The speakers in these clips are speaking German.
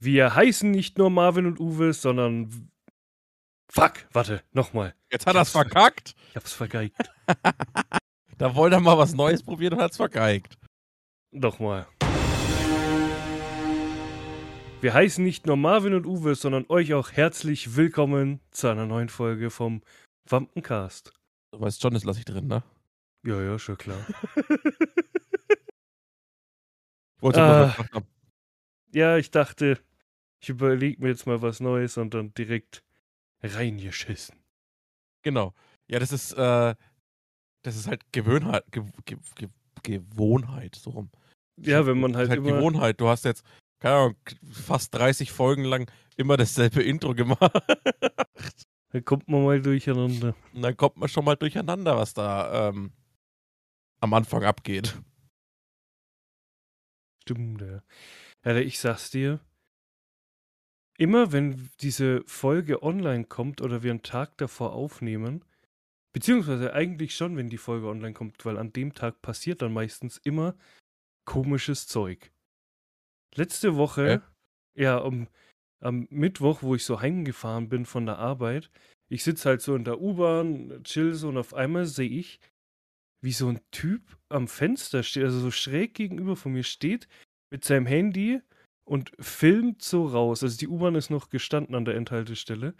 Wir heißen nicht nur Marvin und Uwe, sondern. Fuck, warte, nochmal. Jetzt hat er es verkackt. Ich hab's vergeigt. da wollte er mal was Neues probieren und hat's vergeigt. Nochmal. Wir heißen nicht nur Marvin und Uwe, sondern euch auch herzlich willkommen zu einer neuen Folge vom Wampencast. Du weißt schon, das lasse ich drin, ne? Ja, ja, schon klar. Wollte Ah. mal ja, ich dachte, ich überlege mir jetzt mal was Neues und dann direkt reingeschissen. Genau. Ja, das ist, äh, das ist halt Gewöhnheit, Ge Ge Ge Gewohnheit, so rum. Ja, wenn man Das halt ist halt immer. Gewohnheit. Du hast jetzt, keine Ahnung, fast 30 Folgen lang immer dasselbe Intro gemacht. Dann kommt man mal durcheinander. Und dann kommt man schon mal durcheinander, was da ähm, am Anfang abgeht. Stimmt, ja. Ja, ich sag's dir. Immer wenn diese Folge online kommt oder wir einen Tag davor aufnehmen, beziehungsweise eigentlich schon, wenn die Folge online kommt, weil an dem Tag passiert dann meistens immer komisches Zeug. Letzte Woche, ja, um, am Mittwoch, wo ich so heimgefahren bin von der Arbeit, ich sitze halt so in der U-Bahn, chill so und auf einmal sehe ich, wie so ein Typ am Fenster steht, also so schräg gegenüber von mir steht, mit seinem Handy und filmt so raus. Also die U-Bahn ist noch gestanden an der Endhaltestelle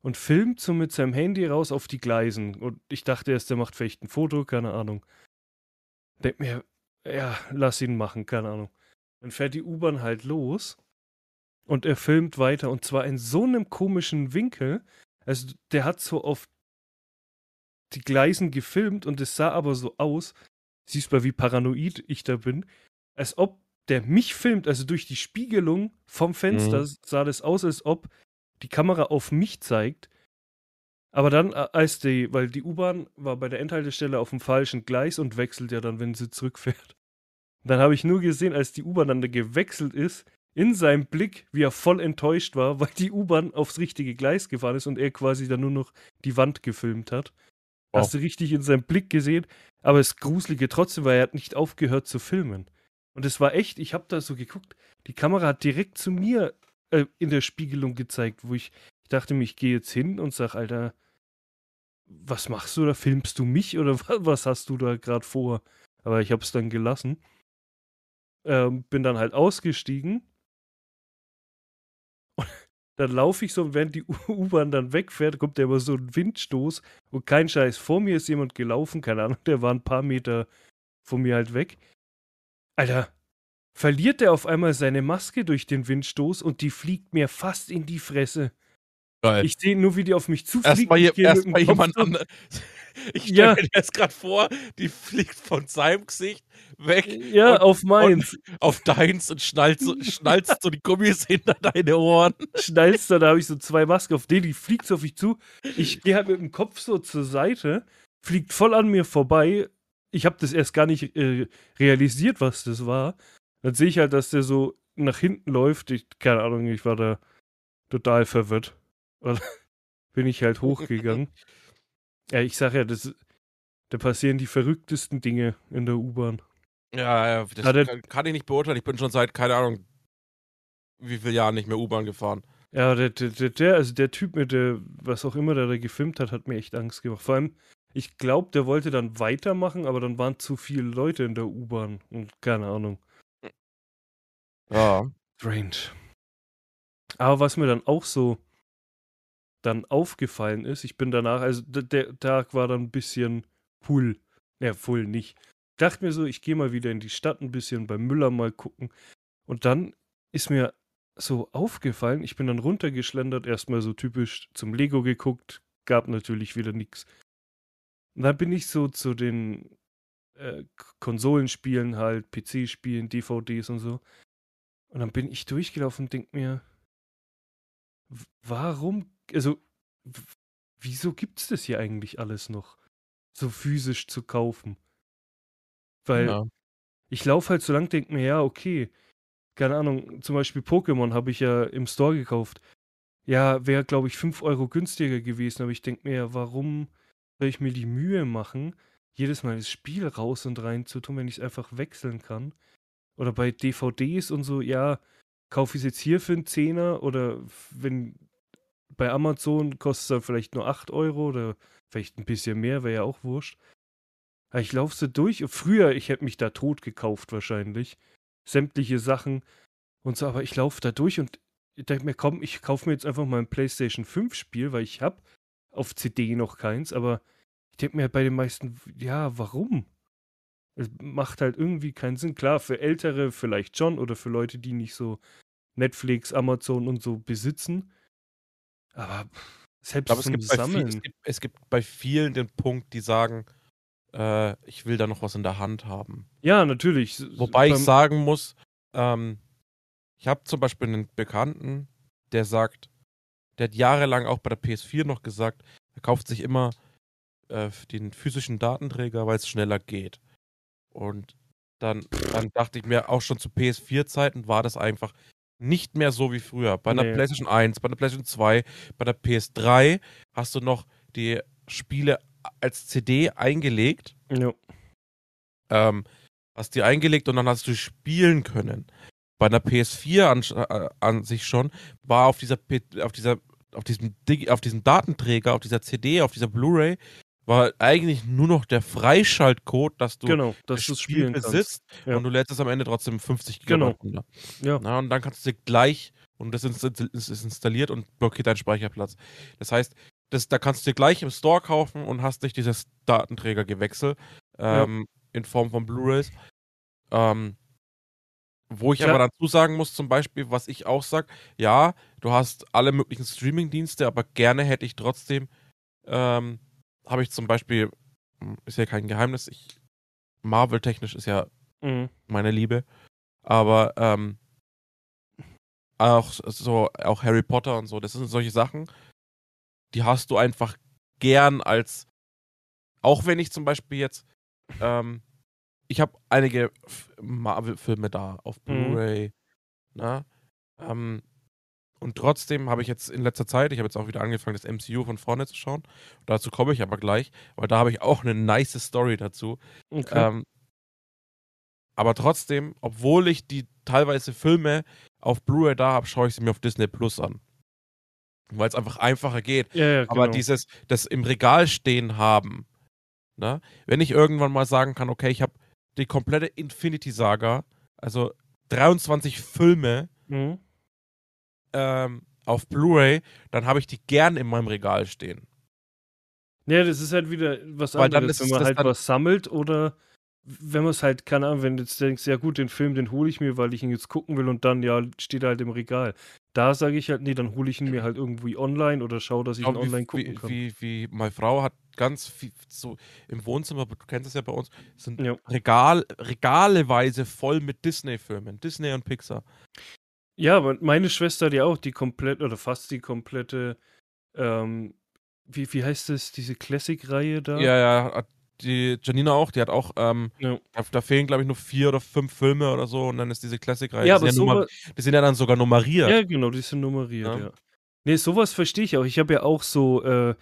und filmt so mit seinem Handy raus auf die Gleisen. Und ich dachte erst, der macht vielleicht ein Foto, keine Ahnung. Denk mir, ja, lass ihn machen, keine Ahnung. Dann fährt die U-Bahn halt los und er filmt weiter und zwar in so einem komischen Winkel. Also der hat so auf die Gleisen gefilmt und es sah aber so aus, siehst mal, wie paranoid ich da bin, als ob der mich filmt, also durch die Spiegelung vom Fenster Mhm. sah das aus, als ob die Kamera auf mich zeigt. Aber dann, äh, als die, weil die U-Bahn war bei der Endhaltestelle auf dem falschen Gleis und wechselt ja dann, wenn sie zurückfährt. Dann habe ich nur gesehen, als die U-Bahn dann da gewechselt ist, in seinem Blick, wie er voll enttäuscht war, weil die U-Bahn aufs richtige Gleis gefahren ist und er quasi dann nur noch die Wand gefilmt hat. Wow. Hast du richtig in seinem Blick gesehen, aber das Gruselige trotzdem, weil er hat nicht aufgehört zu filmen. Und es war echt, ich habe da so geguckt, die Kamera hat direkt zu mir äh, in der Spiegelung gezeigt, wo ich, ich dachte mir, ich gehe jetzt hin und sag, Alter, was machst du da? Filmst du mich oder wa- was hast du da gerade vor? Aber ich habe es dann gelassen. Ähm, bin dann halt ausgestiegen. Und dann laufe ich so, während die U-Bahn dann wegfährt, kommt der immer so ein Windstoß und kein Scheiß. Vor mir ist jemand gelaufen, keine Ahnung, der war ein paar Meter von mir halt weg. Alter, verliert der auf einmal seine Maske durch den Windstoß und die fliegt mir fast in die Fresse. Geil. Ich sehe nur, wie die auf mich zufliegt. Erstmal erst jemand anderes. Ich stelle Ja. mir jetzt gerade vor, die fliegt von seinem Gesicht weg Ja, Und- auf meins. auf deins und schnallt so, schnallst so die Gummis hinter deine Ohren. Schnallst da, da habe ich so zwei Masken auf den, die fliegt so auf mich zu. Ich gehe halt mit dem Kopf so zur Seite, fliegt voll an mir vorbei. Ich habe das erst gar nicht äh, realisiert, was das war. Dann sehe ich halt, dass der so nach hinten läuft. Ich, keine Ahnung, ich war da total verwirrt. Und bin ich halt hochgegangen. ja, ich sag ja, das, da passieren die verrücktesten Dinge in der U-Bahn. Ja, ja, das der- kann, kann ich nicht beurteilen. Ich bin schon seit, keine Ahnung, wie viele Jahren nicht mehr U-Bahn gefahren. Ja, der, der, der, der, also der Typ mit der, was auch immer der da gefilmt hat, hat mir echt Angst gemacht. Vor allem, ich glaube, der wollte dann weitermachen, aber dann waren zu viele Leute in der U-Bahn und keine Ahnung. Ja. Strange. Aber was mir dann auch so dann aufgefallen ist, ich bin danach, also der Tag war dann ein bisschen full. Ja, full nicht. Ich dachte mir so, ich gehe mal wieder in die Stadt ein bisschen beim Müller mal gucken. Und dann ist mir so aufgefallen, ich bin dann runtergeschlendert, erstmal so typisch zum Lego geguckt, gab natürlich wieder nichts. Und dann bin ich so zu den äh, Konsolenspielen halt, PC-Spielen, DVDs und so. Und dann bin ich durchgelaufen und denk mir, warum, also, wieso gibt's das hier eigentlich alles noch? So physisch zu kaufen. Weil ja. ich laufe halt so lang, denk mir, ja, okay, keine Ahnung, zum Beispiel Pokémon habe ich ja im Store gekauft. Ja, wäre, glaube ich, 5 Euro günstiger gewesen, aber ich denke mir, warum soll ich mir die Mühe machen, jedes Mal das Spiel raus und rein zu tun, wenn ich es einfach wechseln kann? Oder bei DVDs und so, ja, kaufe ich es jetzt hier für einen Zehner oder wenn bei Amazon kostet es vielleicht nur 8 Euro oder vielleicht ein bisschen mehr, wäre ja auch wurscht. Aber ich laufe so durch. Früher, ich hätte mich da tot gekauft wahrscheinlich. Sämtliche Sachen und so, aber ich laufe da durch und ich denke mir, komm, ich kaufe mir jetzt einfach mal ein PlayStation 5 Spiel, weil ich habe auf CD noch keins, aber ich denke mir bei den meisten, ja, warum? Es macht halt irgendwie keinen Sinn. Klar, für Ältere vielleicht schon oder für Leute, die nicht so Netflix, Amazon und so besitzen. Aber selbst Aber es gibt, bei viel, Sammeln. es, gibt, es gibt bei vielen den Punkt, die sagen, äh, ich will da noch was in der Hand haben. Ja, natürlich. Wobei ich beim- sagen muss, ähm, ich habe zum Beispiel einen Bekannten, der sagt, der hat jahrelang auch bei der PS4 noch gesagt, er kauft sich immer äh, den physischen Datenträger, weil es schneller geht. Und dann, dann dachte ich mir, auch schon zu PS4-Zeiten war das einfach nicht mehr so wie früher. Bei der Nee. PlayStation 1, bei der PlayStation 2, bei der PS3 hast du noch die Spiele als CD eingelegt Ja. ähm, hast die eingelegt und dann hast du spielen können. Bei einer PS4 an, äh, an sich schon war auf dieser auf dieser auf diesem Dig auf diesem Datenträger, auf dieser CD, auf dieser Blu-ray war eigentlich nur noch der Freischaltcode, dass du Genau, dass das du Spiel besitzt Ja. und du lädst es am Ende trotzdem 50 Genau. Gigabyte runter. Ja. Na, und dann kannst du dir gleich und das ist, installiert und blockiert deinen Speicherplatz. Das heißt, das, da kannst du dir gleich im Store kaufen und hast nicht dieses Datenträgergewechsel Ja. ähm, in Form von Blu-rays. Ähm, wo ich Ja. aber dazu sagen muss, zum Beispiel, was ich auch sag, ja, du hast alle möglichen Streaming-Dienste, aber gerne hätte ich trotzdem, ähm, habe ich zum Beispiel, hm, ist ja kein Geheimnis, ich Marvel-technisch ist ja Mhm. meine Liebe. Aber ähm, auch so, auch Harry Potter und so, das sind solche Sachen, die hast du einfach gern als, auch wenn ich zum Beispiel jetzt, ähm, ich habe einige Marvel-Filme da auf Mhm. Blu-ray, ne? Ähm, und trotzdem habe ich jetzt in letzter Zeit, ich habe jetzt auch wieder angefangen, das MCU von vorne zu schauen. Dazu komme ich aber gleich, weil da habe ich auch eine nice Story dazu. Okay. Ähm, aber trotzdem, obwohl ich die teilweise Filme auf Blu-ray da habe, schaue ich sie mir auf Disney Plus an. Weil es einfach einfacher geht. ja, ja, Aber genau. dieses, das im Regal stehen haben, ne? wenn ich irgendwann mal sagen kann, okay, ich habe die komplette Infinity-Saga, also 23 Filme Mhm. ähm, auf Blu-ray, dann habe ich die gern in meinem Regal stehen. Ja, das ist halt wieder was Weil anderes, wenn man halt was sammelt oder wenn man es halt, keine Ahnung, wenn du jetzt denkst, ja gut, den Film, den hole ich mir, weil ich ihn jetzt gucken will und dann, ja, steht er halt im Regal. Da sage ich halt, nee, dann hole ich ihn mir halt irgendwie online oder schaue, dass ich ihn Schau, online gucken wie, kann. wie, wie meine Frau hat ganz viel so im Wohnzimmer, du kennst es ja bei uns, sind Ja. Regal, regaleweise voll mit Disney-Filmen, Disney und Pixar. Ja, aber meine Schwester hat ja auch die komplette, oder fast die komplette, ähm, wie, wie heißt das, diese Classic-Reihe da? Ja, ja, die Janina auch, die hat auch, ähm, Ja. da, da fehlen glaube ich nur vier oder fünf Filme oder so und dann ist diese Classic-Reihe. Ja, die, aber sind ja die sind ja dann sogar nummeriert. Ja, genau, die sind nummeriert, Ja. ja. Nee, sowas verstehe ich auch. Ich habe ja auch so äh,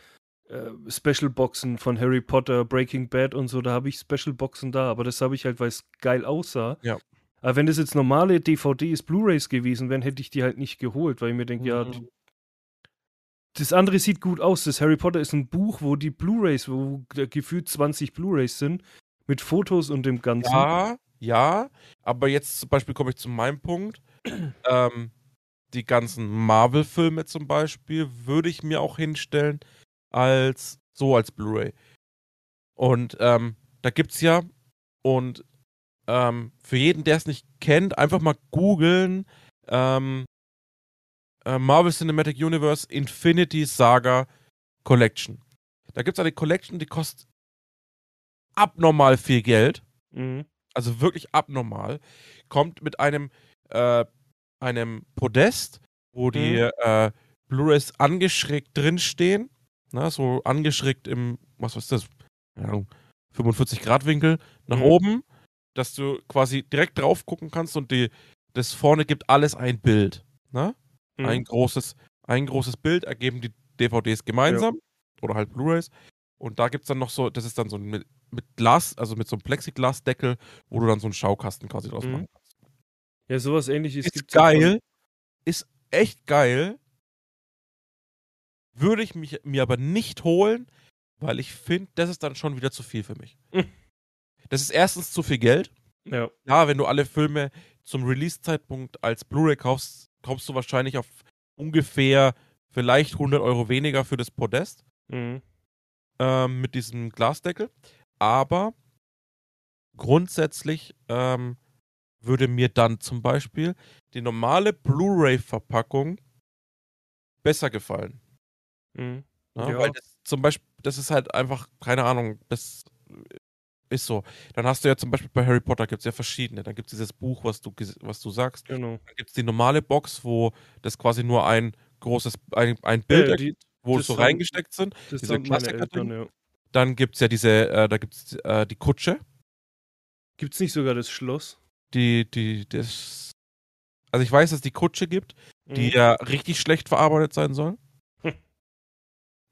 äh, Special-Boxen von Harry Potter, Breaking Bad und so, da habe ich Special-Boxen da, aber das habe ich halt, weil es geil aussah. Ja. Aber wenn das jetzt normale DVDs, Blu-Rays gewesen wären, hätte ich die halt nicht geholt, weil ich mir denke, ja, Mhm. die, das andere sieht gut aus. Das Harry Potter ist ein Buch, wo die Blu-Rays, wo gefühlt 20 Blu-Rays sind, mit Fotos und dem Ganzen. Ja, ja, aber jetzt zum Beispiel komme ich zu meinem Punkt. ähm, die ganzen Marvel-Filme zum Beispiel würde ich mir auch hinstellen als so als Blu-ray. Und ähm, da gibt's ja und ähm, für jeden, der es nicht kennt, einfach mal googeln ähm, äh, Marvel Cinematic Universe Infinity Saga Collection. Da gibt's eine Collection, die kostet abnormal viel Geld Mhm. also wirklich abnormal, kommt mit einem, äh, einem Podest, wo die Mhm. äh, Blu-rays angeschrägt drinstehen, na, so angeschrägt im, was ist das, Keine Ahnung, 45 Grad Winkel nach Mhm. oben, dass du quasi direkt drauf gucken kannst und die, das vorne gibt alles ein Bild, na? Mhm. Ein großes, ein großes Bild ergeben die DVDs gemeinsam oder halt Blu-rays. Und da gibt es dann noch so, das ist dann so mit, mit Glas, also mit so einem Plexiglasdeckel, wo du dann so einen Schaukasten quasi draus Mhm. machen kannst. Ja, sowas ähnliches Ist gibt's ja geil, ist echt geil. Würde ich mich, mir aber nicht holen, weil ich finde, das ist dann schon wieder zu viel für mich. Mhm. Das ist erstens zu viel Geld. Ja. Ja, wenn du alle Filme zum Release-Zeitpunkt als Blu-ray kaufst, kommst du wahrscheinlich auf ungefähr vielleicht 100 Euro weniger für das Podest Mhm. ähm, mit diesem Glasdeckel. Aber grundsätzlich ähm, würde mir dann zum Beispiel die normale Blu-ray-Verpackung besser gefallen. Mhm. Ne? Ja. Weil das zum Beispiel, das ist halt einfach, keine Ahnung, das ist so. Dann hast du ja zum Beispiel bei Harry Potter gibt es ja verschiedene. Dann gibt es dieses Buch, was du, was du sagst. Genau. Dann gibt es die normale Box, wo das quasi nur ein großes, ein, ein Bild Ja, ergibt, die, wo das so reingesteckt sind. das diese Klassiker-Ding. Eltern, ja. Dann gibt es ja diese, äh, da gibt es äh, die Kutsche, Gibt es nicht sogar das Schloss? die, die, das. Also ich weiß, dass es die Kutsche gibt, die Mhm. ja richtig schlecht verarbeitet sein soll.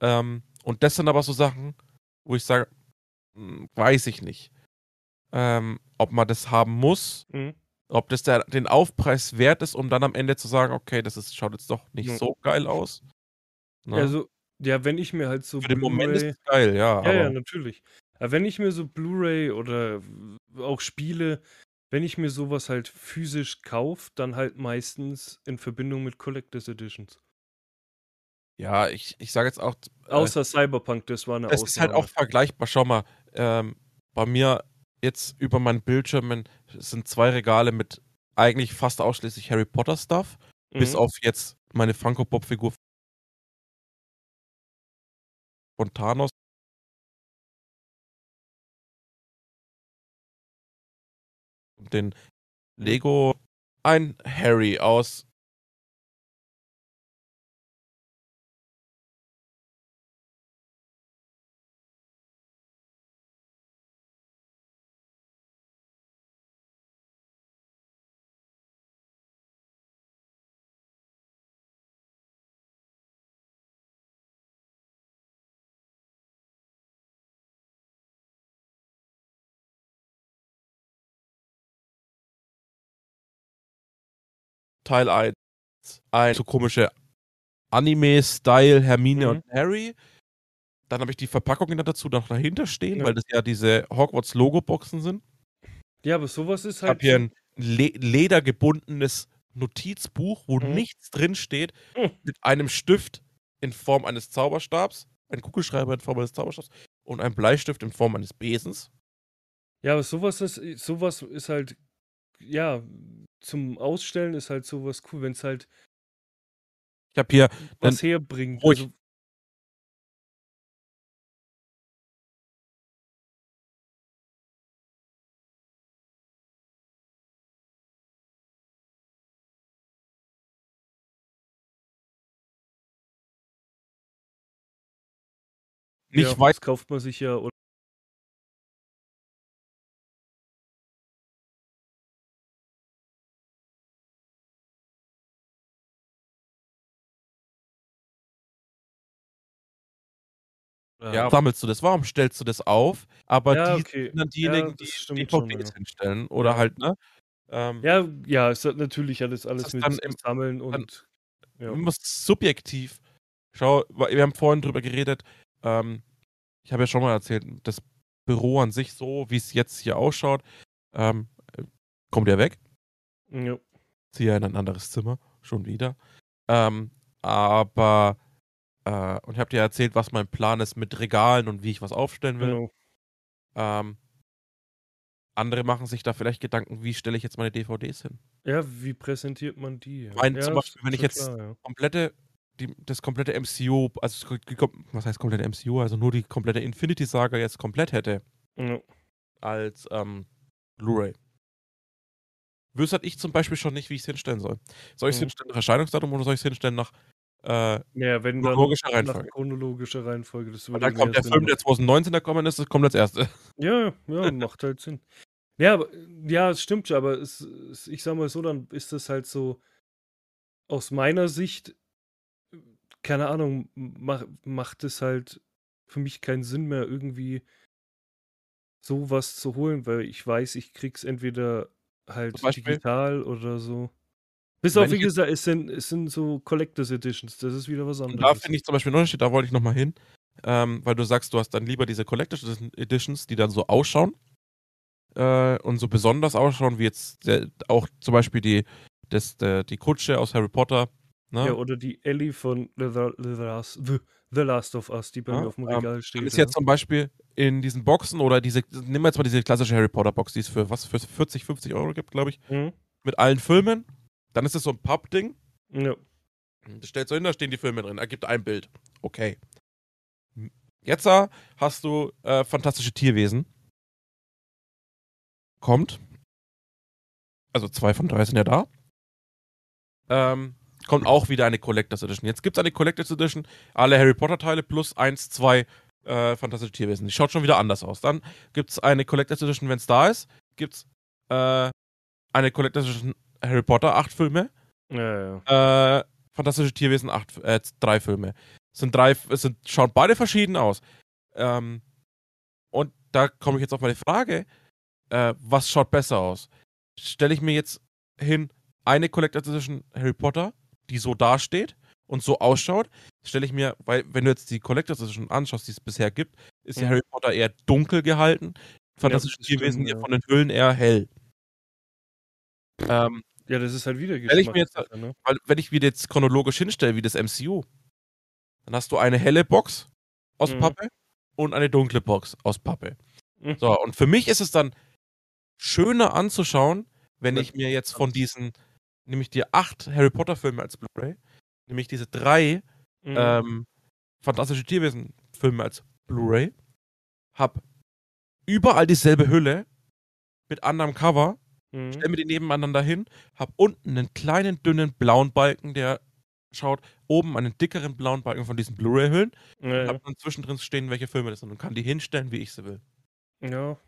Hm. ähm, und das sind aber so Sachen, wo ich sage, hm, weiß ich nicht. Ähm, ob man das haben muss, Mhm. ob das der, den Aufpreis wert ist, um dann am Ende zu sagen, okay, das ist, schaut jetzt doch nicht Ja. so geil aus. Ne? Also, ja, wenn ich mir halt so Für den Moment ist es geil, ja. Ja, ja, natürlich. Aber wenn ich mir so Blu-ray oder auch Spiele, wenn ich mir sowas halt physisch kaufe, dann halt meistens in Verbindung mit Collectors Editions. Ja, ich, ich sage jetzt auch, äh, Außer Cyberpunk, das war eine es ist halt auch Ausnahme. vergleichbar. Schau mal, ähm, bei mir jetzt über meinen Bildschirmen sind zwei Regale mit eigentlich fast ausschließlich Harry Potter Stuff, bis Mhm. auf jetzt meine Funko Pop Figur von Thanos. Und den Lego ein Harry aus Teil 1 ein so komische Anime-Style Hermine Mhm. und Harry. Dann habe ich die Verpackungen dazu noch dahinter stehen, Ja. weil das ja diese Hogwarts-Logo-Boxen sind. Ja, aber sowas ist Ich halt. habe hier ein Le ledergebundenes Notizbuch, wo Mhm. nichts drin steht, Mhm. mit einem Stift in Form eines Zauberstabs, ein Kugelschreiber in Form eines Zauberstabs und ein Bleistift in Form eines Besens. Ja, aber sowas ist, sowas ist halt, ja, zum Ausstellen ist halt sowas cool, wenn es halt Ich habe hier was herbringt. ich- Also, nicht ja, weiß, das kauft man sich ja. Oder, ja, sammelst du das? Warum stellst du das auf? Aber Ja, die okay. sind dann diejenigen, Ja, die schon, DVDs ja. hinstellen. Oder Ja. halt, ne? Ähm, ja, ja, es hat natürlich alles, alles mit dann im- Sammeln und. Ja. immer subjektiv. Schau, wir haben vorhin drüber geredet. Ähm, ich habe ja schon mal erzählt, das Büro an sich so, wie es jetzt hier ausschaut, ähm, äh, kommt ja weg. Ja. Ziehe in ein anderes Zimmer, schon wieder. Ähm, aber, äh, und ich habe dir erzählt, was mein Plan ist mit Regalen und wie ich was aufstellen will. Genau. Ähm, andere machen sich da vielleicht Gedanken, wie stelle ich jetzt meine DVDs hin? Ja, wie präsentiert man die? Mein- ja, zum Beispiel, wenn ich jetzt- Klar, ja. komplette, die, das komplette MCU, also was heißt komplette MCU, also nur die komplette Infinity-Saga jetzt komplett hätte Ja. als ähm, Blu-ray. Wüsste ich zum Beispiel schon nicht, wie ich es hinstellen soll. Soll ich es Mhm. hinstellen nach Erscheinungsdatum oder soll ich es hinstellen nach äh, Ja, wenn chronologischer Reihenfolge? chronologischer Reihenfolge. Das würde dann kommt der Sinn Film, der machen. 2019 gekommen ist, das kommt als erste. Ja, ja, macht halt Sinn. Ja, aber, ja, es stimmt schon, aber es, ich sag mal so, dann ist das halt so aus meiner Sicht, keine Ahnung, mach, macht es halt für mich keinen Sinn mehr, irgendwie sowas zu holen, weil ich weiß, ich krieg's entweder halt digital oder so. Bis auf, wie gesagt, es sind, es sind so Collectors Editions. Das ist wieder was anderes. da finde ich zum Beispiel einen Unterschied, da wollte ich nochmal hin, ähm, weil du sagst, du hast dann lieber diese Collector's Editions, die dann so ausschauen äh, und so besonders ausschauen, wie jetzt der, auch zum Beispiel die, das, der, die Kutsche aus Harry Potter. Ne? Ja, oder die Ellie von The, The, The, Last, The, The Last of Us, die bei Ja, mir auf dem ähm, Regal steht. Dann ist ja. jetzt zum Beispiel in diesen Boxen oder diese, nehmen wir jetzt mal diese klassische Harry Potter Box, die es für was, für 40, 50 Euro gibt, glaube ich, Mhm. mit allen Filmen. Dann ist es so ein Pappding. Ja. Das stellst du hin, da stehen die Filme drin, ergibt ein Bild. Okay. Jetzt äh, hast du äh, fantastische Tierwesen. Kommt. Also zwei von drei sind ja da. Ähm, kommt auch wieder eine Collectors Edition. Jetzt gibt es eine Collectors Edition, alle Harry Potter Teile plus eins, zwei äh, fantastische Tierwesen. Die schaut schon wieder anders aus. Dann gibt es eine Collectors Edition, wenn es da ist. Gibt es äh, eine Collectors Edition Harry Potter, acht Filme. Ja, ja. Äh, Fantastische Tierwesen, acht, äh, drei Filme. Es sind drei, es sind, schauen beide verschieden aus. Ähm, und da komme ich jetzt auf meine Frage, äh, was schaut besser aus? Stelle ich mir jetzt hin, eine Collector's Edition Harry Potter, die so dasteht und so ausschaut, stelle ich mir, weil wenn du jetzt die Collector's Edition anschaust, die es bisher gibt, ist ja. Harry Potter eher dunkel gehalten, Fantastische das Tierwesen stimmt, hier ja. von den Hüllen eher hell. Ähm, ja, das ist halt wieder Stell ich mir jetzt- ne? weil wenn ich wieder jetzt chronologisch hinstelle, wie das MCU, dann hast du eine helle Box aus Mhm. Pappe und eine dunkle Box aus Pappe. Mhm. So, und für mich ist es dann schöner anzuschauen, wenn Wenn- ich mir jetzt von diesen, nämlich die acht Harry Potter Filme als Blu-ray, nämlich diese drei Mhm. ähm, Fantastische Tierwesen Filme als Blu-ray, hab überall dieselbe Hülle mit anderem Cover Mhm. stell mir die nebeneinander hin, hab unten einen kleinen, dünnen blauen Balken, der schaut, oben einen dickeren blauen Balken von diesen Blu-ray-Hüllen Ja, und hab dann zwischendrin stehen, welche Filme das sind und kann die hinstellen, wie ich sie will. Ja.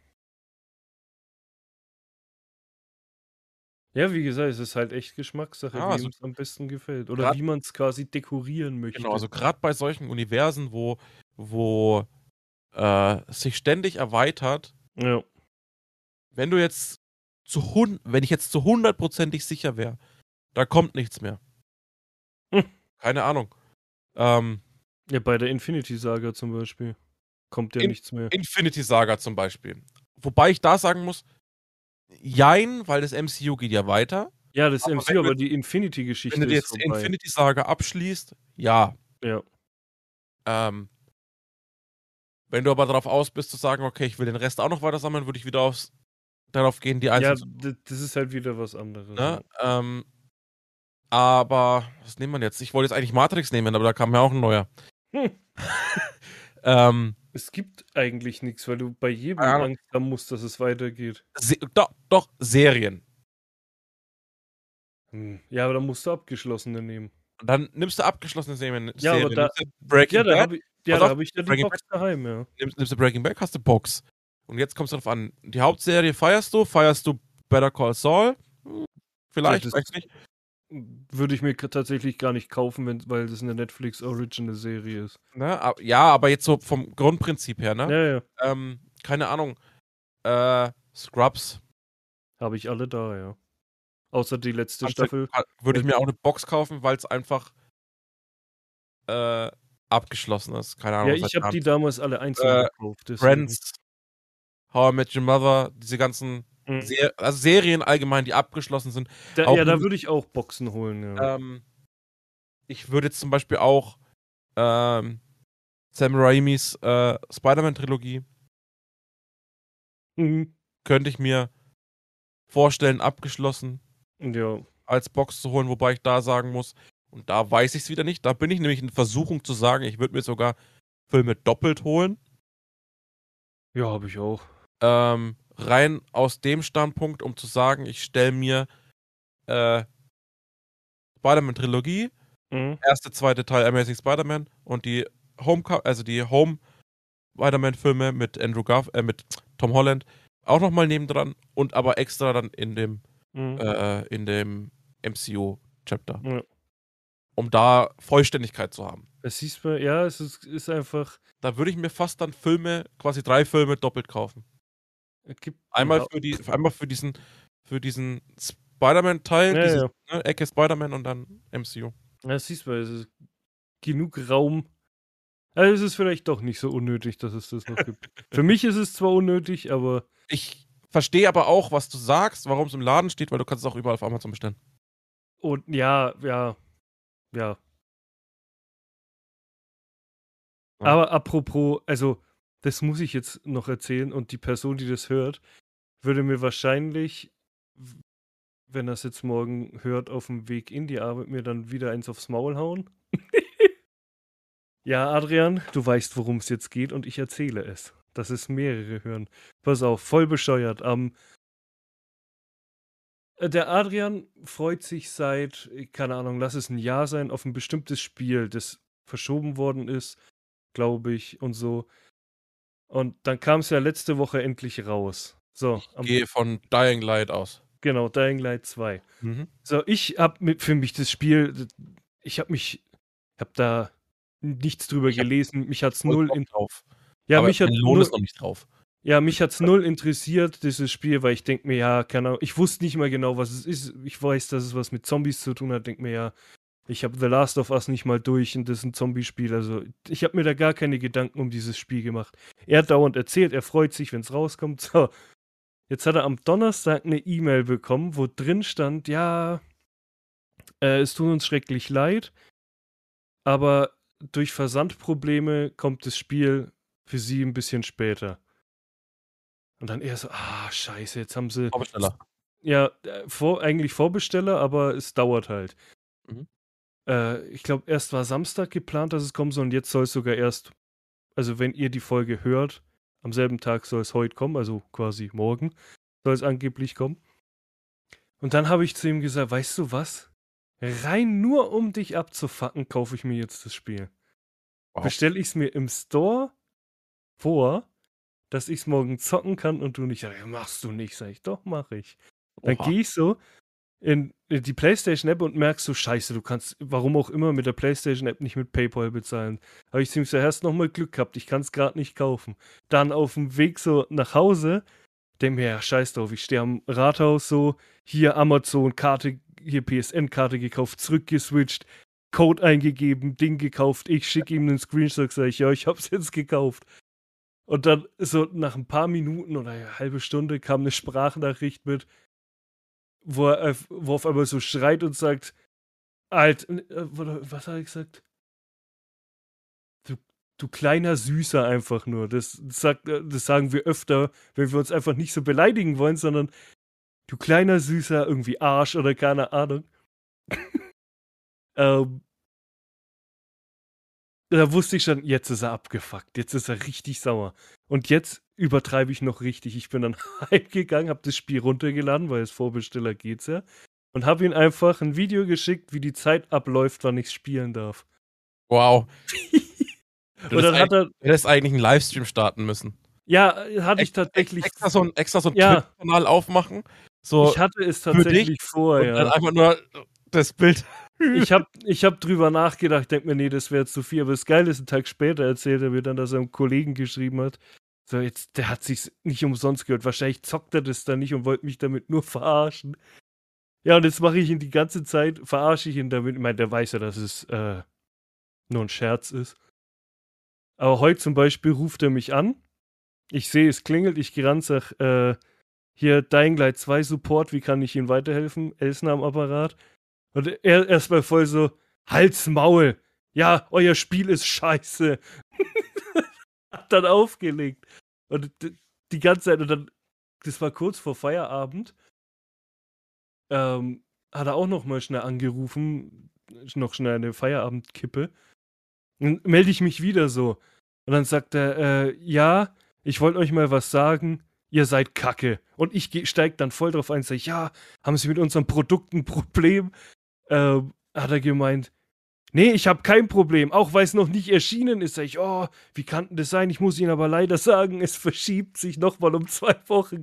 Ja, wie gesagt, es ist halt echt Geschmackssache, Ja, wie also ihm es am besten gefällt. Oder grad- wie man es quasi dekorieren möchte. Genau, also gerade bei solchen Universen, wo, wo äh, sich ständig erweitert, ja. wenn du jetzt zu hun wenn ich jetzt zu hundertprozentig sicher wäre, da kommt nichts mehr. Hm. Keine Ahnung. Ähm, ja, bei der Infinity Saga zum Beispiel kommt ja In- nichts mehr. Infinity Saga zum Beispiel. Wobei ich da sagen muss, jein, weil das MCU geht ja weiter. Ja, das aber MCU, du aber die Infinity-Geschichte Wenn du jetzt die. Infinity Saga abschließt, ja. Ja. Ähm, wenn du aber darauf aus bist zu sagen, okay, ich will den Rest auch noch weiter sammeln, würde ich wieder aufs, darauf gehen, die Ja, einzelnen. d- das ist halt wieder was anderes. ne? ähm, aber, was nimmt man jetzt? Ich wollte jetzt eigentlich Matrix nehmen, aber da kam ja auch ein neuer. Hm. ähm, Es gibt eigentlich nichts, weil du bei jedem Ja. Angst haben musst, dass es weitergeht. se doch, doch, Serien. Hm. Ja, aber dann musst du abgeschlossene nehmen. Dann nimmst du abgeschlossene Serien. Ja, aber da- Breaking Ja, da habe ich, ja, hab ich ja die Breaking Box daheim, ja. nimmst, nimmst du Breaking Bad, hast du Box. Und jetzt kommt es darauf an, die Hauptserie feierst du, feierst du Better Call Saul? Vielleicht, das- vielleicht nicht. Würde ich mir tatsächlich gar nicht kaufen, wenn, weil das eine Netflix Original Serie ist. Ne? Ja, aber jetzt so vom Grundprinzip her, ne? Ja, ja. Ähm, keine Ahnung. Äh, Scrubs. Habe ich alle da, ja. Außer die letzte du- Staffel. Würde ich mir auch eine Box kaufen, weil es einfach äh, abgeschlossen ist. Keine Ahnung. Ja, ich habe die damals alle einzeln Äh, gekauft. Friends, How I Met Your Mother, diese ganzen Mhm. Ser also Serien allgemein, die abgeschlossen sind. Da, ja, da würde ich auch Boxen holen, ja. Ähm, ich würde jetzt zum Beispiel auch ähm, Sam Raimis äh, Spider-Man-Trilogie Mhm. könnte ich mir vorstellen, abgeschlossen Ja. als Box zu holen, wobei ich da sagen muss, und da weiß ich es wieder nicht, da bin ich nämlich in Versuchung zu sagen, ich würde mir sogar Filme doppelt holen. Ja, habe ich auch. Ähm, rein aus dem Standpunkt, um zu sagen, ich stelle mir äh, Spider-Man-Trilogie, Mhm. erste, zweite Teil Amazing Spider-Man und die Home, also die Home Spider-Man-Filme mit Andrew Garf, äh, mit Tom Holland auch nochmal nebendran und aber extra dann in dem, Mhm. äh, in dem MCU-Chapter. Ja. Um da Vollständigkeit zu haben. Es siehst du, ja, es ist, ist einfach. Da würde ich mir fast dann Filme, quasi drei Filme doppelt kaufen. Es gibt, Einmal ja, für die, einmal für diesen, für diesen Spider-Man-Teil, Ja, dieses ja. ne, Ecke Spider-Man und dann MCU. Ja, siehst du, es ist genug Raum. Also es ist vielleicht doch nicht so unnötig, dass es das noch gibt. Für mich ist es zwar unnötig, aber Ich verstehe aber auch, was du sagst, warum es im Laden steht, weil du kannst es auch überall auf Amazon bestellen. und ja, ja, ja. Ja. Aber apropos, also das muss ich jetzt noch erzählen und die Person, die das hört, würde mir wahrscheinlich, wenn er es jetzt morgen hört, auf dem Weg in die Arbeit mir dann wieder eins aufs Maul hauen. ja, Adrian, du weißt, worum es jetzt geht und ich erzähle es. Dass es mehrere hören. Pass auf, voll bescheuert. Am äh, der Adrian freut sich seit, keine Ahnung, lass es ein Jahr sein, auf ein bestimmtes Spiel, das verschoben worden ist, glaube ich, und so. Und dann kam es ja letzte Woche endlich raus. So, am, Gehe von Dying Light aus. genau, Dying Light 2. Mhm. So, ich hab mit, für mich das Spiel, ich hab mich, hab da nichts drüber Ich gelesen, mich hat's Voll null, in, drauf. ja, aber mich hat Lohn null, ist noch nicht drauf. Ja, mich hat's null interessiert, dieses Spiel, weil ich denke mir, ja, keine Ahnung, ich wusste nicht mal genau, was es ist. Ich weiß, dass es was mit Zombies zu tun hat, denke mir, ja, ich habe The Last of Us nicht mal durch und das ist ein Zombie-Spiel. Also, ich habe mir da gar keine Gedanken um dieses Spiel gemacht. Er hat dauernd erzählt, er freut sich, wenn es rauskommt. So, jetzt hat er am Donnerstag eine E-Mail bekommen, wo drin stand, ja, äh, es tut uns schrecklich leid, aber durch Versandprobleme kommt das Spiel für sie ein bisschen später. Und dann eher so, ah, scheiße, jetzt haben sie. Vorbesteller. Ja, äh, vor, eigentlich Vorbesteller, aber es dauert halt. Mhm. Äh, ich glaube, erst war Samstag geplant, dass es kommen soll und jetzt soll es sogar erst, also wenn ihr die Folge hört, am selben Tag soll es heute kommen, also quasi morgen soll es angeblich kommen. Und dann habe ich zu ihm gesagt, weißt du was? Rein nur um dich abzufacken, kaufe ich mir jetzt das Spiel. Wow. Bestelle ich es mir im Store vor, dass ich es morgen zocken kann und du nicht, ja, machst du nicht, sag ich, doch, mach ich. Dann gehe ich so in, in die PlayStation-App und merkst so, scheiße, du kannst, warum auch immer, mit der PlayStation-App nicht mit PayPal bezahlen. Habe ich ziemlich zuerst nochmal Glück gehabt, ich kann es gerade nicht kaufen. Dann auf dem Weg so nach Hause, denk mir, scheiß drauf, ich stehe am Rathaus so, hier Amazon, Karte, hier PSN-Karte gekauft, zurückgeswitcht, Code eingegeben, Ding gekauft, ich schicke ihm einen Screenshot, sag ich, ja, ich hab's jetzt gekauft. Und dann so nach ein paar Minuten oder eine halbe Stunde kam eine Sprachnachricht mit, wo er, auf- wo auf einmal so schreit und sagt, Alt, äh, was hat er gesagt? Du, du kleiner Süßer einfach nur. Das, sagt, äh, das sagen wir öfter, wenn wir uns einfach nicht so beleidigen wollen, sondern du kleiner Süßer, irgendwie Arsch oder keine Ahnung. ähm, da wusste ich schon, jetzt ist er abgefuckt, jetzt ist er richtig sauer. Und jetzt übertreibe ich noch richtig. Ich bin dann heimgegangen, habe das Spiel runtergeladen, weil als Vorbesteller geht's ja. Und habe ihm einfach ein Video geschickt, wie die Zeit abläuft, wann ich spielen darf. Wow. Du Und dann hat er, Du hättest eigentlich einen Livestream starten müssen. ja, hatte ich tatsächlich, Extra so ein, extra so ein Ja. Twitch-Kanal aufmachen. So, ich hatte es für dich tatsächlich vor, und dann ja. einfach nur das Bild. Ich habe ich hab drüber nachgedacht, denk mir, nee, das wäre zu viel. Aber das Geile ist, einen Tag später erzählt er mir dann, dass er einem Kollegen geschrieben hat. So, jetzt, der hat sich's nicht umsonst gehört. Wahrscheinlich zockt er das dann nicht und wollte mich damit nur verarschen. Ja, und jetzt mache ich ihn die ganze Zeit, verarsche ich ihn damit. Ich meine, der weiß ja, dass es äh, nur ein Scherz ist. Aber heute zum Beispiel ruft er mich an. Ich sehe, es klingelt, ich gehe ran, sag, äh, hier Dying Light 2 Support, wie kann ich Ihnen weiterhelfen? Elsner am Apparat. Und er erstmal voll so, Hals, Maul. Ja, euer Spiel ist scheiße. Hat dann aufgelegt. Und die ganze Zeit, und dann, das war kurz vor Feierabend, ähm, hat er auch noch mal schnell angerufen, noch schnell eine Feierabendkippe. Dann melde ich mich wieder so. Und dann sagt er, äh, ja, ich wollte euch mal was sagen, ihr seid kacke. Und ich geh- steig dann voll drauf ein, sag ich, ja, haben Sie mit unserem Produkt ein Problem? Ähm, hat er gemeint, nee, ich habe kein Problem, auch weil es noch nicht erschienen ist. Sag ich, oh, wie kann denn das sein? Ich muss Ihnen aber leider sagen, es verschiebt sich nochmal um zwei Wochen.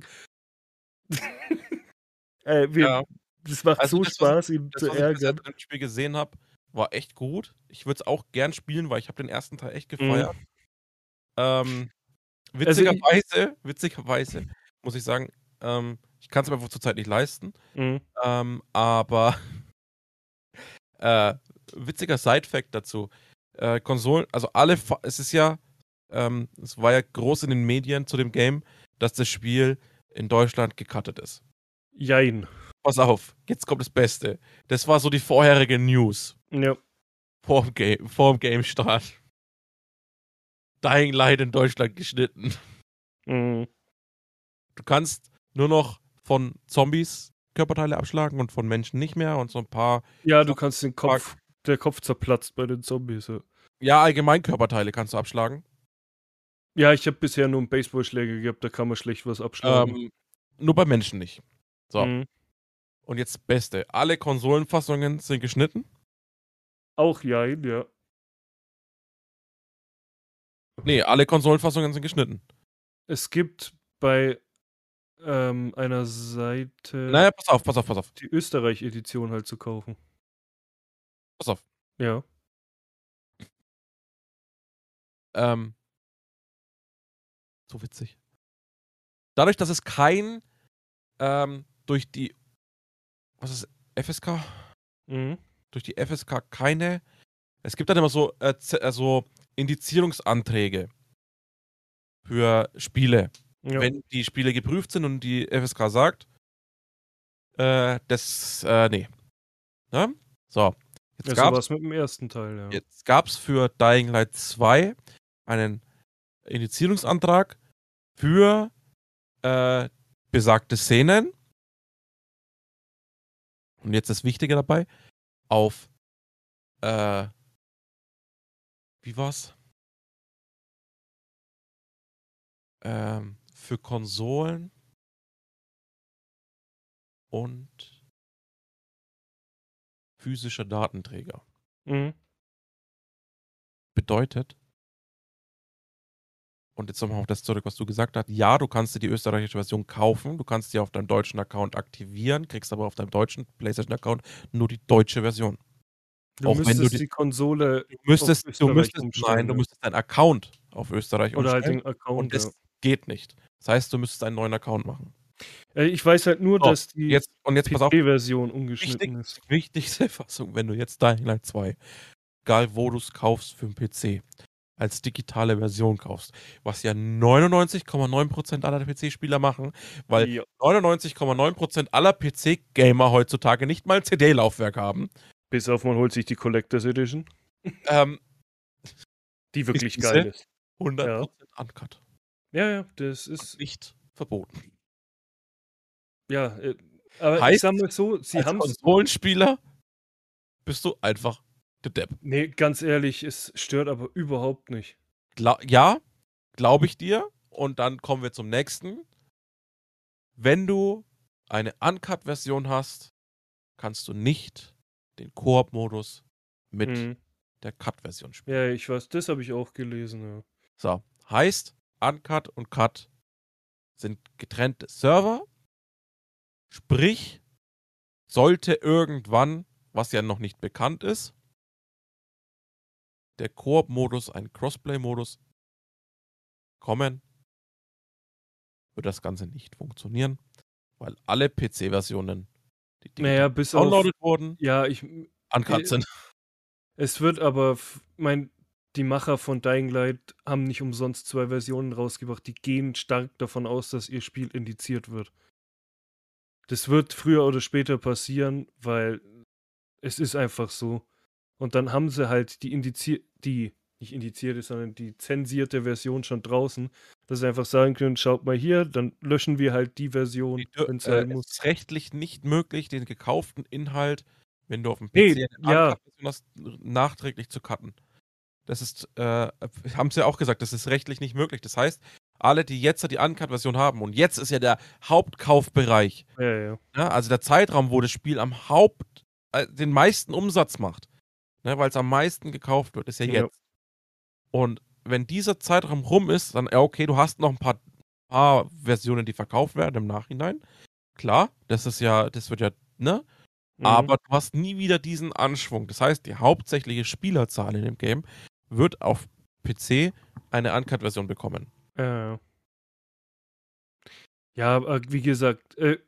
äh, wir, Ja. Das macht Also so das, Spaß, ihn Das, zu was ich ärgern. im Spiel gesehen habe, war echt gut. Ich würde es auch gern spielen, weil ich habe den ersten Teil echt Mhm. gefeiert. Ähm, Also ich- witzigerweise, witzigerweise muss ich sagen, ähm, Ich kann es mir einfach zurzeit nicht leisten. Mhm. Ähm, aber äh, witziger Side-Fact dazu. Äh, Konsolen, also alle, es ist ja, ähm, es war ja groß in den Medien zu dem Game, dass das Spiel in Deutschland gecuttet ist. Jein. Pass auf, jetzt kommt das Beste. Das war so die vorherige News Ja. vor dem Game, vor dem Game-Start. Dying Light in Deutschland geschnitten. Mhm. Du kannst nur noch von Zombies Körperteile abschlagen und von Menschen nicht mehr und so ein paar, Ja, du kannst den Kopf, der Kopf zerplatzt bei den Zombies. Ja, ja, allgemein Körperteile kannst du abschlagen. ja ich habe bisher nur einen Baseballschläger gehabt, da kann man schlecht was abschlagen. Ähm, nur bei Menschen nicht. So. Mhm. Und jetzt Beste. Alle Konsolenfassungen sind geschnitten. Auch jein, ja. Nee, alle Konsolenfassungen sind geschnitten. Es gibt bei ähm, einer Seite Naja, pass auf, pass auf, pass auf. die Österreich-Edition halt zu kaufen. Pass auf. Ja. Ähm, so witzig. Dadurch, dass es kein ähm, durch die was ist FSK? Mhm. Durch die FSK keine. Es gibt dann immer so äh, Z- also Indizierungsanträge für Spiele. Ja. Wenn die Spiele geprüft sind und die FSK sagt, äh, das, äh, nee. Ne? So. Jetzt ja, gab's mit dem ersten Teil, ja. Jetzt gab es für Dying Light 2 einen Indizierungsantrag für äh, besagte Szenen. Und jetzt das Wichtige dabei, auf äh, wie war's? Ähm, für Konsolen und physische Datenträger Mhm. bedeutet, und jetzt nochmal auf das zurück, was du gesagt hast, ja, du kannst dir die österreichische Version kaufen, du kannst sie auf deinem deutschen Account aktivieren, kriegst aber auf deinem deutschen PlayStation-Account nur die deutsche Version. Du Auch müsstest du die- die Konsole Du müsstest, du müsstest, nein, du müsstest deinen Account auf Österreich oder halt den Account. und das ja. Geht nicht. Das heißt, du müsstest einen neuen Account machen. Äh, Ich weiß halt nur, So, dass die Jetzt, und jetzt PC-Version umgeschnitten wichtig, ist. wichtigste Fassung, wenn du jetzt Dying Light 2, egal wo du es kaufst für den PC, als digitale Version kaufst, was ja 99,9% aller PC-Spieler machen, weil Ja. 99,9% aller PC-Gamer heutzutage nicht mal ein CD-Laufwerk haben. Bis auf man holt sich die Collectors Edition, Ähm, die wirklich geil ist. 100% Uncut. Ja, ja, das ist. Nicht verboten. Ja, äh, aber ich Heißt, sag mal so, sie haben es. Konsolenspieler bist du einfach der Depp. Nee, ganz ehrlich, es stört aber überhaupt nicht. Gla ja, glaube ich dir. Und dann kommen wir zum nächsten. Wenn du eine Uncut-Version hast, kannst du nicht den Koop-Modus mit Mhm. der Cut-Version spielen. Ja, ich weiß, das habe ich auch gelesen, ja. So, heißt, Uncut und Cut sind getrennte Server. Sprich, sollte irgendwann, was ja noch nicht bekannt ist, der Koop-Modus, ein Crossplay-Modus kommen, wird das Ganze nicht funktionieren, weil alle PC-Versionen, die Naja, bis auf. downloadet wurden, Ja, ich. uncut äh, sind. Es wird aber, mein, die Macher von Dying Light haben nicht umsonst zwei Versionen rausgebracht. Die gehen stark davon aus, dass ihr Spiel indiziert wird. Das wird früher oder später passieren, weil es ist einfach so. Und dann haben sie halt die indiziert, die, nicht indizierte, sondern die zensierte Version schon draußen, dass sie einfach sagen können, schaut mal hier, dann löschen wir halt die Version, wenn es äh, sein es muss. ist rechtlich nicht möglich, den gekauften Inhalt, wenn du auf dem PC Nee, ja. Hast, nachträglich zu cutten. Das ist, äh, haben sie ja auch gesagt, das ist rechtlich nicht möglich. Das heißt, alle, die jetzt die Uncut-Version haben, und jetzt ist ja der Hauptkaufbereich, Ja, ja. ne, also der Zeitraum, wo das Spiel am Haupt, äh, den meisten Umsatz macht, ne, weil es am meisten gekauft wird, ist ja Ja. jetzt. Und wenn dieser Zeitraum rum ist, dann, ja, okay, du hast noch ein paar, paar Versionen, die verkauft werden im Nachhinein. Klar, das ist ja, das wird ja, ne? Mhm. Aber du hast nie wieder diesen Anschwung. Das heißt, die hauptsächliche Spielerzahl in dem Game wird auf PC eine Uncut-Version bekommen. Ja, ja. Aber wie gesagt, äh,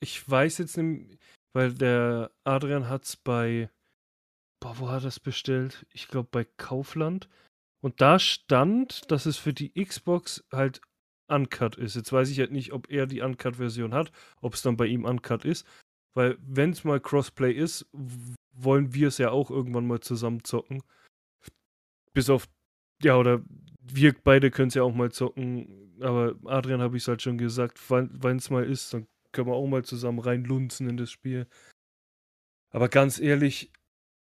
ich weiß jetzt nicht, weil der Adrian hat es bei, boah, wo hat er es bestellt? Ich glaube bei Kaufland. Und da stand, dass es für die Xbox halt uncut ist. Jetzt weiß ich halt nicht, ob er die Uncut-Version hat, ob es dann bei ihm uncut ist. Weil wenn es mal Crossplay ist, wollen wir es ja auch irgendwann mal zusammen zocken. Bis auf, ja, oder wir beide können es ja auch mal zocken. Aber Adrian habe ich es halt schon gesagt, wenn es mal ist, dann können wir auch mal zusammen reinlunzen in das Spiel. Aber ganz ehrlich,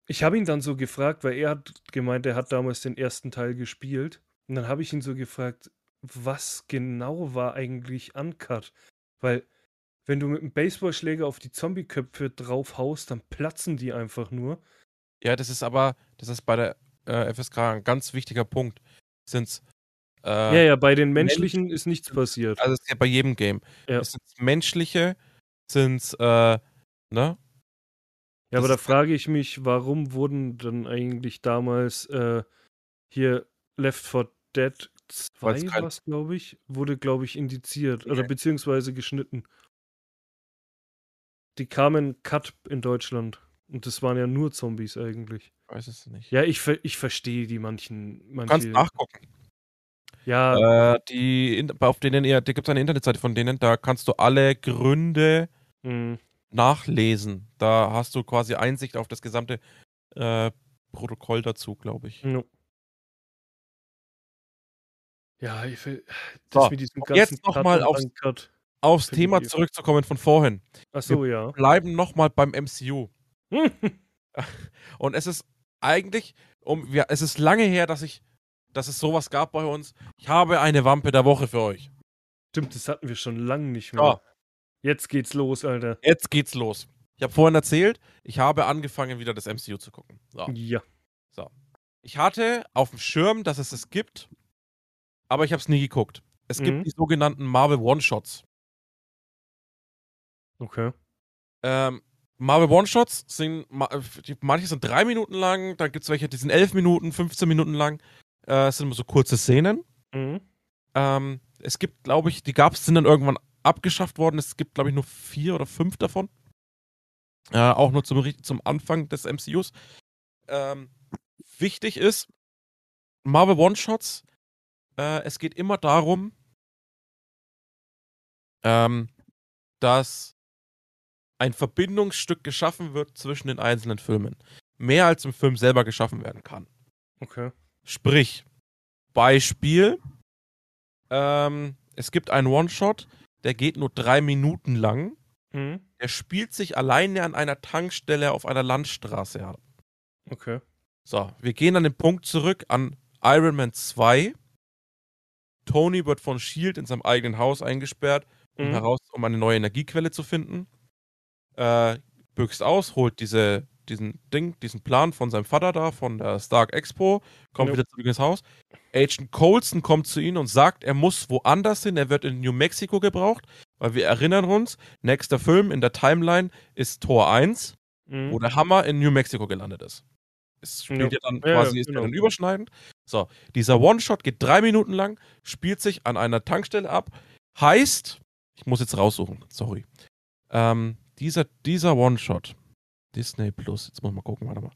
ich habe ihn dann so gefragt, weil er hat gemeint, er hat damals den ersten Teil gespielt. Und dann habe ich ihn so gefragt, was genau war eigentlich Uncut? Weil, wenn du mit einem Baseballschläger auf die Zombieköpfe draufhaust, dann platzen die einfach nur. Ja, das ist aber, das ist bei der äh, FSK ein ganz wichtiger Punkt. Sind's äh, ja, ja, bei den menschlichen Mensch ist nichts passiert. Also, das ist ja bei jedem Game. Ja. Es sind menschliche, sind äh, ne? Ja, aber da frage ich mich, warum wurden dann eigentlich damals äh, hier Left 4 Dead 2, was glaube ich, wurde glaube ich indiziert okay. oder beziehungsweise geschnitten. Die kamen Cut in Deutschland und das waren ja nur Zombies eigentlich. Ich weiß es nicht. Ja, ich, ich verstehe die manchen. Manche, kannst nachgucken. Ja. Äh, die, auf denen, da gibt es eine Internetseite von denen, da kannst du alle Gründe mhm nachlesen. Da hast du quasi Einsicht auf das gesamte äh, Protokoll dazu, glaube ich. No. Ja, ich will. So, jetzt nochmal aufs, aufs Thema zurückzukommen von vorhin. Ach so, Wir ja. bleiben nochmal beim MCU. Und es ist eigentlich, um, ja, es ist lange her, dass ich, dass es sowas gab bei uns. Ich habe eine Wampe der Woche für euch. Stimmt, das hatten wir schon lange nicht mehr. Ja. Jetzt geht's los, Alter. Jetzt geht's los. Ich habe vorhin erzählt, ich habe angefangen, wieder das MCU zu gucken. So. Ja. So. Ich hatte auf dem Schirm, dass es es gibt, aber ich habe es nie geguckt. Es mhm. gibt die sogenannten Marvel One-Shots. Okay. Ähm, Marvel One-Shots sind, manche sind drei Minuten lang, dann gibt es welche, die sind elf Minuten, 15 Minuten lang. Äh, es sind immer so kurze Szenen. Mhm. Ähm, es gibt, glaube ich, die gab es, sind dann irgendwann abgeschafft worden. Es gibt, glaube ich, nur vier oder fünf davon. Äh, auch nur zum, zum Anfang des MCUs. Ähm, wichtig ist, Marvel One-Shots, äh, es geht immer darum, ähm, dass ein Verbindungsstück geschaffen wird zwischen den einzelnen Filmen. Mehr als im Film selber geschaffen werden kann. Okay. Sprich, Beispiel, ähm, es gibt einen One-Shot, der geht nur drei Minuten lang. Mhm. Der spielt sich alleine an einer Tankstelle auf einer Landstraße ab. Okay. So, wir gehen an den Punkt zurück an Iron Man 2. Tony wird von Shield in seinem eigenen Haus eingesperrt, um mhm. heraus, um eine neue Energiequelle zu finden. Äh, büchst aus, holt diese, diesen Ding, diesen Plan von seinem Vater da, von der Stark Expo, kommt ja. wieder zurück ins Haus. Agent Colson kommt zu ihnen und sagt, er muss woanders hin, er wird in New Mexico gebraucht, weil wir erinnern uns, nächster Film in der Timeline ist Tor 1, mhm. wo der Hammer in New Mexico gelandet ist. Es spielt ja, ja dann quasi, ja, ist genau. dann überschneidend. So, dieser One-Shot geht drei Minuten lang, spielt sich an einer Tankstelle ab, heißt, ich muss jetzt raussuchen, sorry. Ähm, dieser, dieser One-Shot Disney Plus. Jetzt muss man gucken, warte mal.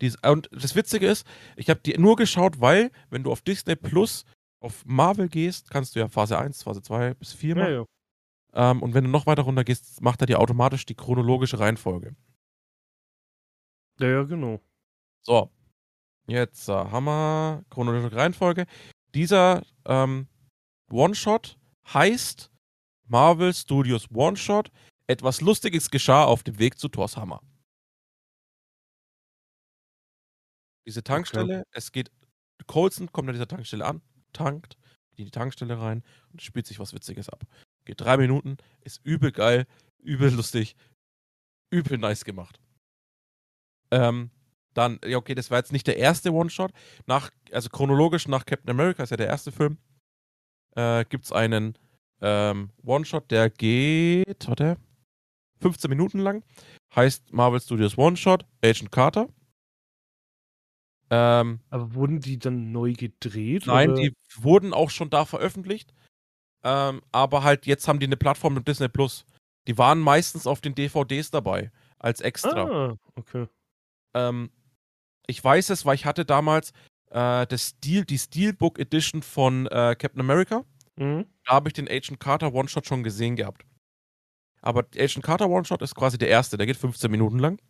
Dies, und das Witzige ist, ich habe die nur geschaut, weil, wenn du auf Disney Plus auf Marvel gehst, kannst du ja Phase 1, Phase 2 bis 4 machen. Ja, ja. Ähm, und wenn du noch weiter runter gehst, macht er dir automatisch die chronologische Reihenfolge. Ja, ja, genau. So. Jetzt äh, haben wir chronologische Reihenfolge. Dieser ähm, One-Shot heißt Marvel Studios One-Shot. Etwas Lustiges geschah auf dem Weg zu Thors Hammer. Diese Tankstelle, okay. es geht, Colson kommt an dieser Tankstelle an, tankt, geht in die Tankstelle rein und spielt sich was Witziges ab. Geht drei Minuten, ist übel geil, übel lustig, übel nice gemacht. Ähm, dann, ja, okay, das war jetzt nicht der erste One-Shot. Nach, also chronologisch nach Captain America ist ja der erste Film. Äh, gibt es einen ähm, One-Shot, der geht, warte, 15 Minuten lang. Heißt Marvel Studios One-Shot, Agent Carter. Ähm, Aber wurden die dann neu gedreht? Nein, oder? die wurden auch schon da veröffentlicht. Ähm, aber halt jetzt haben die eine Plattform mit Disney Plus. Die waren meistens auf den DVDs dabei, als extra. Ah, okay. Ähm, ich weiß es, weil ich hatte damals äh, das Steel, die Steelbook Edition von äh, Captain America. Mhm. Da habe ich den Agent Carter One-Shot schon gesehen gehabt. Aber Agent Carter One-Shot ist quasi der erste, der geht 15 Minuten lang.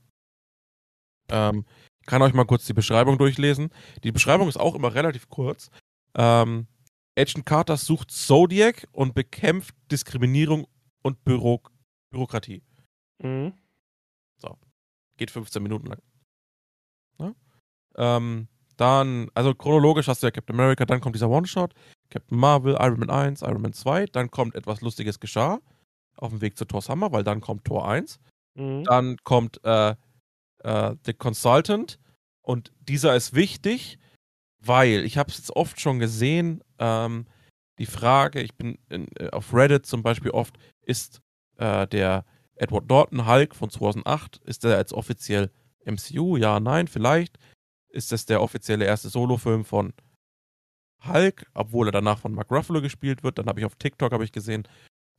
Ähm, ich kann euch mal kurz die Beschreibung durchlesen. Die Beschreibung ist auch immer relativ kurz. Ähm, Agent Carter sucht Zodiac und bekämpft Diskriminierung und Büro Bürokratie. Mhm. Geht 15 Minuten lang. Ja? Ähm, dann, also chronologisch hast du ja Captain America, dann kommt dieser One-Shot, Captain Marvel, Iron Man 1, Iron Man 2, dann kommt etwas Lustiges geschah auf dem Weg zu Thor's Hammer, weil dann kommt Tor 1. Mhm. Dann kommt äh, äh, The Consultant und dieser ist wichtig, weil ich habe es jetzt oft schon gesehen, ähm, die Frage, ich bin in, äh, auf Reddit zum Beispiel oft, ist äh, der Edward Norton Hulk von 2008, ist der jetzt offiziell MCU? Ja, nein, vielleicht. Ist das der offizielle erste Solofilm von Hulk, obwohl er danach von Mark Ruffalo gespielt wird. Dann habe ich auf TikTok habe ich gesehen,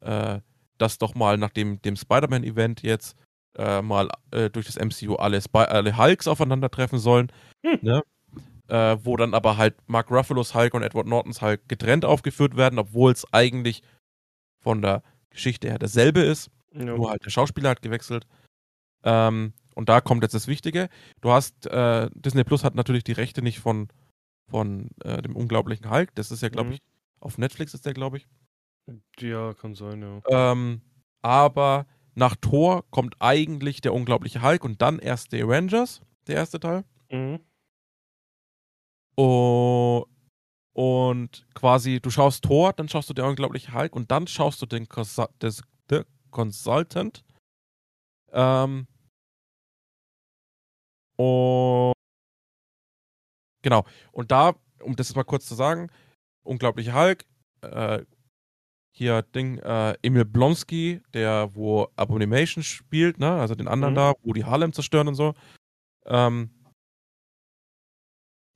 äh, dass doch mal nach dem, dem Spider-Man-Event jetzt äh, mal äh, durch das MCU alle, Spy alle Hulks aufeinandertreffen sollen. Hm. Ne? Äh, wo dann aber halt Mark Ruffalos Hulk und Edward Nortons Hulk getrennt aufgeführt werden, obwohl es eigentlich von der Geschichte her dasselbe ist. Ja. Nur halt der Schauspieler hat gewechselt. Ähm, und da kommt jetzt das Wichtige. Du hast, äh, Disney Plus hat natürlich die Rechte nicht von, von äh, dem unglaublichen Hulk. Das ist ja, glaube Mhm. ich, auf Netflix ist der, glaube ich. Ja, kann sein, ja. Ähm, aber nach Thor kommt eigentlich der unglaubliche Hulk und dann erst die Avengers, der erste Teil. Mhm. Oh, und quasi, du schaust Thor, dann schaust du der unglaubliche Hulk und dann schaust du den Consul des, The Consultant. Ähm, und genau. Und da, um das jetzt mal kurz zu sagen, unglaubliche Hulk, äh, hier Ding, äh, Emil Blonsky, der wo Abomination spielt, ne, also den anderen Mhm. da, wo die Harlem zerstören und so. Ähm,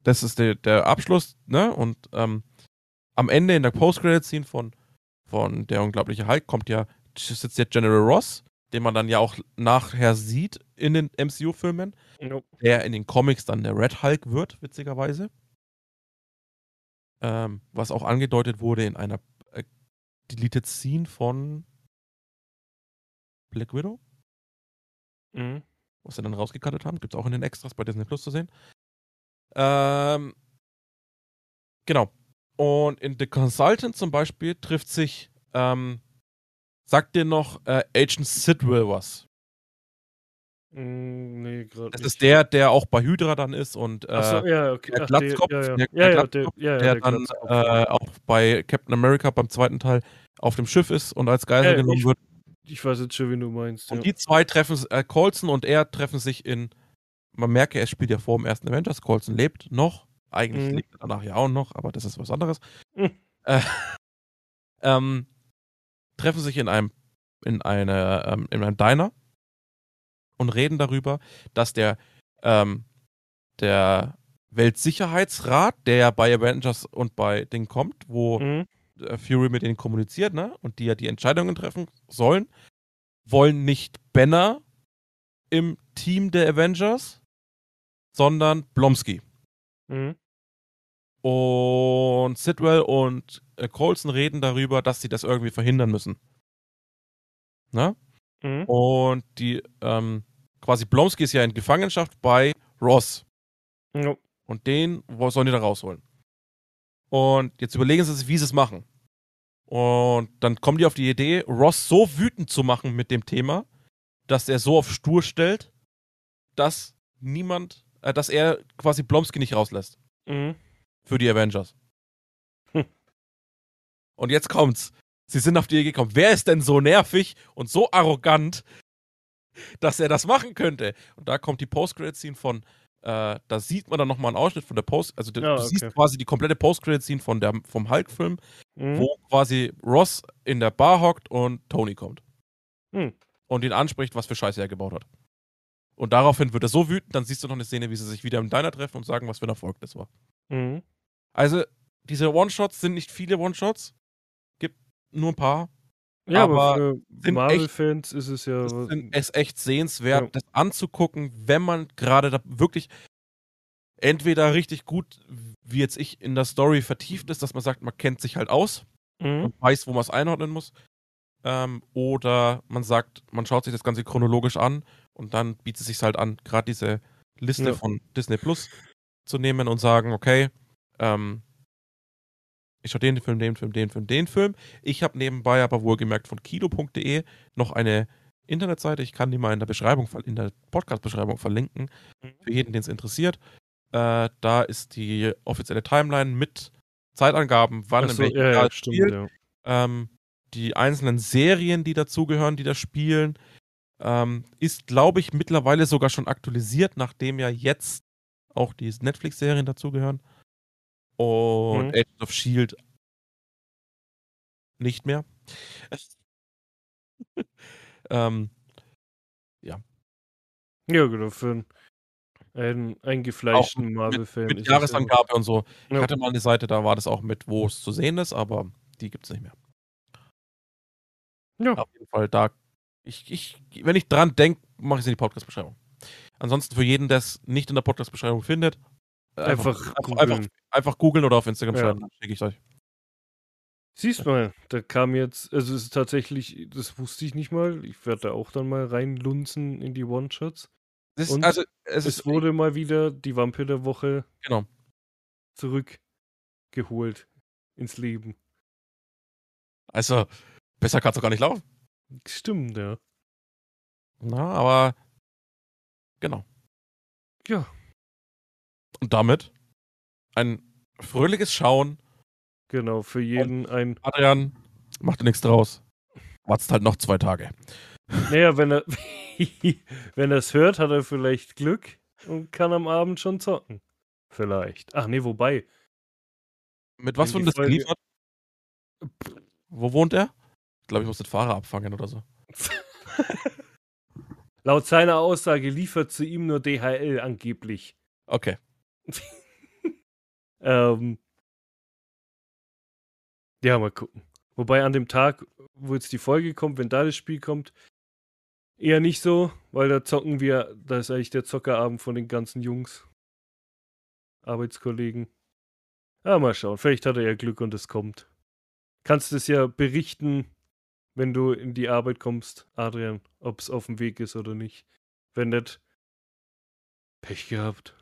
das ist der, der Abschluss, ne? Und ähm, am Ende in der Post-Credit-Scene von, von Der unglaubliche Hulk kommt ja, sitzt jetzt General Ross, den man dann ja auch nachher sieht in den MCU-Filmen, Nope. der in den Comics dann der Red Hulk wird, witzigerweise. Ähm, was auch angedeutet wurde in einer Deleted Scene von Black Widow, Mhm. was sie dann rausgekattet haben. Gibt es auch in den Extras bei Disney Plus zu sehen. Ähm, genau. Und in The Consultant zum Beispiel trifft sich, ähm, sagt dir noch äh, Agent Sidwell was? Mm, Nee, gerade Das nicht. ist der, der auch bei Hydra dann ist und äh, ja, okay. der Glatzkopf, ja, ja. der- dann äh, auch bei Captain America beim zweiten Teil auf dem Schiff ist und als Geisel genommen ich- wird. ich weiß jetzt schon, wen du meinst. Und die zwei treffen, äh, Colson und er treffen sich in, man merke, er spielt ja vor dem ersten Avengers, Colson lebt noch, eigentlich Mhm. lebt er danach ja auch noch, aber das ist was anderes. Mhm. Äh, ähm, treffen sich in einem, in einer, ähm, in einem Diner und reden darüber, dass der, ähm, der Weltsicherheitsrat, der ja bei Avengers und bei Ding kommt, wo Mhm. äh, Fury mit denen kommuniziert, ne? Und die ja die Entscheidungen treffen sollen, wollen nicht Banner im Team der Avengers, sondern Blomsky. Mhm. Und Sidwell und äh, Colson reden darüber, dass sie das irgendwie verhindern müssen. Ne? Mhm. Und die, ähm, quasi Blomsky ist ja in Gefangenschaft bei Ross. Ja. Und den sollen die da rausholen. Und jetzt überlegen sie sich, wie sie es machen. Und dann kommen die auf die Idee, Ross so wütend zu machen mit dem Thema, dass er so auf stur stellt, dass niemand, äh, dass er quasi Blomsky nicht rauslässt Mhm. für die Avengers. Hm. Und jetzt kommt's. Sie sind auf die Idee gekommen. Wer ist denn so nervig und so arrogant, dass er das machen könnte? Und da kommt die Post-Credit-Scene von, äh, da sieht man dann nochmal einen Ausschnitt von der Post, also du, Ja, du siehst okay. quasi die komplette Post-Credit-Scene von der, vom Hulk-Film, Mhm. wo quasi Ross in der Bar hockt und Tony kommt. Hm. Und ihn anspricht, was für Scheiße er gebaut hat. Und daraufhin wird er so wütend, dann siehst du noch eine Szene, wie sie sich wieder im Diner treffen und sagen, was für ein Erfolg das war. Mhm. Also, diese One-Shots sind nicht viele One-Shots. Gibt nur ein paar. Ja, aber, aber für Marvel-Fans ist es ja. Sind- ist echt sehenswert, Ja. das anzugucken, wenn man gerade da wirklich entweder richtig gut, wie jetzt ich, in der Story vertieft ist, dass man sagt, man kennt sich halt aus Mhm. und weiß, wo man es einordnen muss. Ähm, oder man sagt, man schaut sich das Ganze chronologisch an und dann bietet es sich halt an, gerade diese Liste Ja. von Disney Plus zu nehmen und sagen, okay, ähm, ich schaue den Film, den Film, den Film, den Film. Ich habe nebenbei aber wohlgemerkt von kino.de noch eine Internetseite. Ich kann die mal in der Beschreibung, in der Podcast-Beschreibung verlinken, Mhm. für jeden, den es interessiert. Äh, da ist die offizielle Timeline mit Zeitangaben, wann Ach in so, welchem ja, Jahr stimmt, spielt. ja. Ähm, die einzelnen Serien, die dazugehören, die da spielen, ähm, ist, glaube ich, mittlerweile sogar schon aktualisiert, nachdem ja jetzt auch die Netflix-Serien dazugehören. Und Mhm. Agents of Shield nicht mehr. ähm, Ja, genau, für einen, einen eingefleischten Marvel-Fan. mit ja- Jahresangabe und so. Ich Ja. hatte mal eine Seite, da war das auch mit, wo es zu sehen ist, aber die gibt es nicht mehr. Ja. Auf jeden Fall da. Ich, ich, wenn ich dran denke, mache ich es in die Podcast-Beschreibung. Ansonsten für jeden, der es nicht in der Podcast-Beschreibung findet, Einfach einfach, googeln. einfach, einfach googeln oder auf Instagram Ja. schreiben, schicke ich euch. Siehst mal, da kam jetzt, also es ist tatsächlich, das wusste ich nicht mal. Ich werde da auch dann mal reinlunzen in die One-Shots. Und also, es Es wurde mal wieder die Vampir der Woche genau. zurückgeholt ins Leben. Also, besser kann es doch gar nicht laufen. Stimmt, ja. Na, aber, genau. Ja, Und damit ein fröhliches Schauen. genau, für jeden ein. Adrian, mach dir nichts draus. Wartest halt noch zwei Tage. Naja, wenn er wenn er es hört, hat er vielleicht Glück und kann am Abend schon zocken. Vielleicht. Ach nee, wobei. Mit was die das Folge- geliefert? Wo wohnt er? Ich glaube, ich muss den Fahrer abfangen oder so. Laut seiner Aussage liefert zu ihm nur DHL angeblich. Okay. Ähm, ja, mal gucken. Wobei an dem Tag, wo jetzt die Folge kommt, wenn da das Spiel kommt, eher nicht so, weil da zocken wir, da ist eigentlich der Zockerabend von den ganzen Jungs. Arbeitskollegen. Ja, mal schauen. Vielleicht hat er ja Glück und es kommt. Kannst es ja berichten, wenn du in die Arbeit kommst, Adrian, ob es auf dem Weg ist oder nicht. Wenn nicht, Pech gehabt.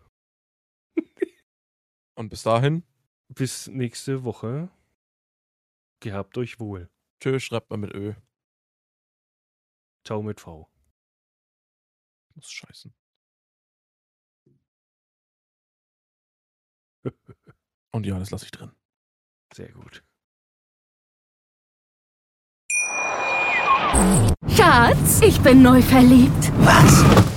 Und bis dahin, Bis nächste Woche. Gehabt euch wohl. tschö, schreibt mal mit Ö. Ciao mit V. Muss scheißen. Und ja, das lasse ich drin. Sehr gut. Schatz, ich bin neu verliebt. Was?